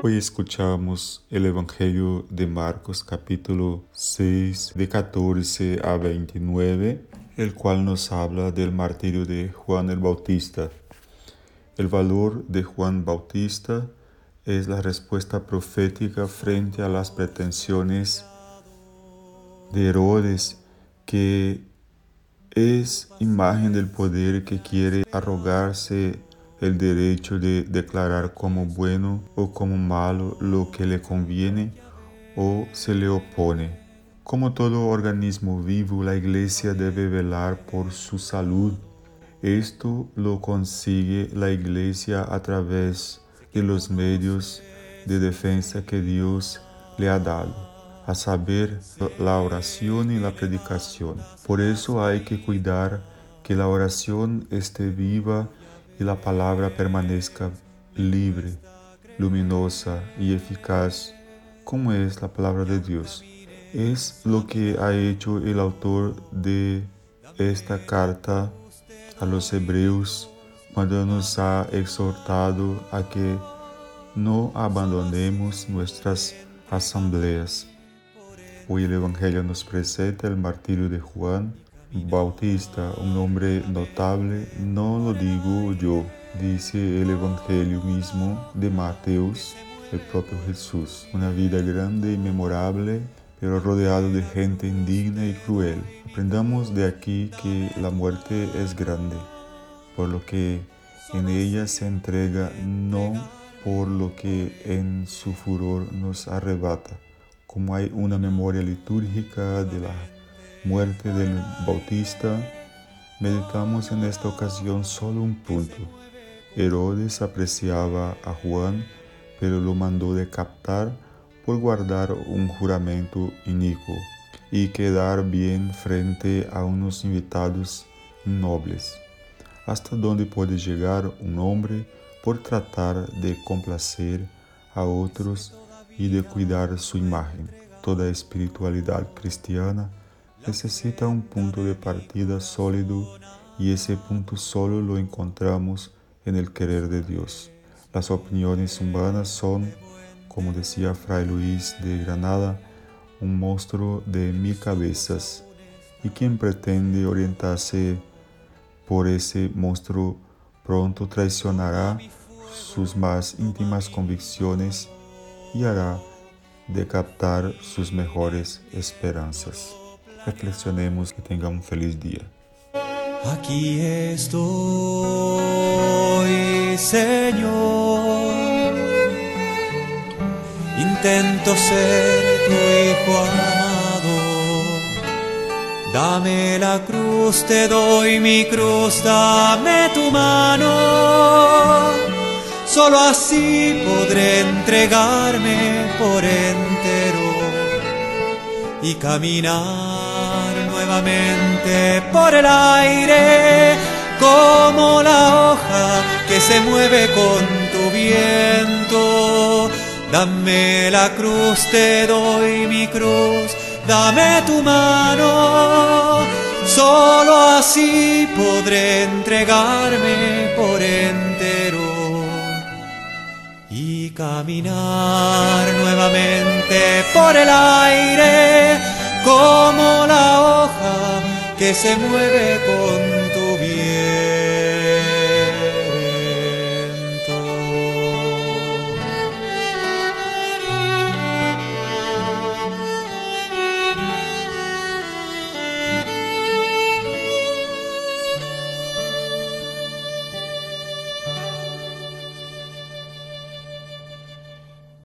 Hoy escuchamos el Evangelio de Marcos capítulo 6 de 14 a 29, el cual nos habla del martirio de Juan el Bautista. El valor de Juan Bautista es la respuesta profética frente a las pretensiones de Herodes, que es imagen del poder que quiere arrogarse el derecho de declarar como bueno o como malo lo que le conviene o se le opone. Como todo organismo vivo, la Iglesia debe velar por su salud. Esto lo consigue la Iglesia a través de los medios de defensa que Dios le ha dado, a saber, la oración y la predicación. Por eso hay que cuidar que la oración esté viva y la palabra permanezca libre, luminosa y eficaz, como es la palabra de Dios. Es lo que ha hecho el autor de esta carta a los hebreos cuando nos ha exhortado a que no abandonemos nuestras asambleas. Hoy el Evangelio nos presenta el martirio de Juan Bautista, un hombre notable, no lo digo yo, dice el Evangelio mismo de Mateos, el propio Jesús. Una vida grande y memorable, pero rodeado de gente indigna y cruel. Aprendamos de aquí que la muerte es grande, por lo que en ella se entrega no por lo que en su furor nos arrebata, como hay una memoria litúrgica de la muerte del Bautista, meditamos en esta ocasión solo un punto. Herodes apreciaba a Juan, pero lo mandó decapitar por guardar un juramento inicuo y quedar bien frente a unos invitados nobles. ¿Hasta dónde puede llegar un hombre por tratar de complacer a otros y de cuidar su imagen? Toda espiritualidad cristiana necesita un punto de partida sólido y ese punto solo lo encontramos en el querer de Dios. Las opiniones humanas son, como decía Fray Luis de Granada, un monstruo de mil cabezas y quien pretende orientarse por ese monstruo pronto traicionará sus más íntimas convicciones y hará decapitar sus mejores esperanzas. Reflexionemos que tenga un feliz día. Aquí estoy, Señor. Intento ser tu hijo amado. Dame la cruz, te doy mi cruz, dame tu mano. Solo así podré entregarme por entero y caminar nuevamente por el aire, como la hoja que se mueve con tu viento. Dame la cruz, te doy mi cruz, dame tu mano. Solo así podré entregarme por entero y caminar nuevamente por el aire como la hoja que se mueve con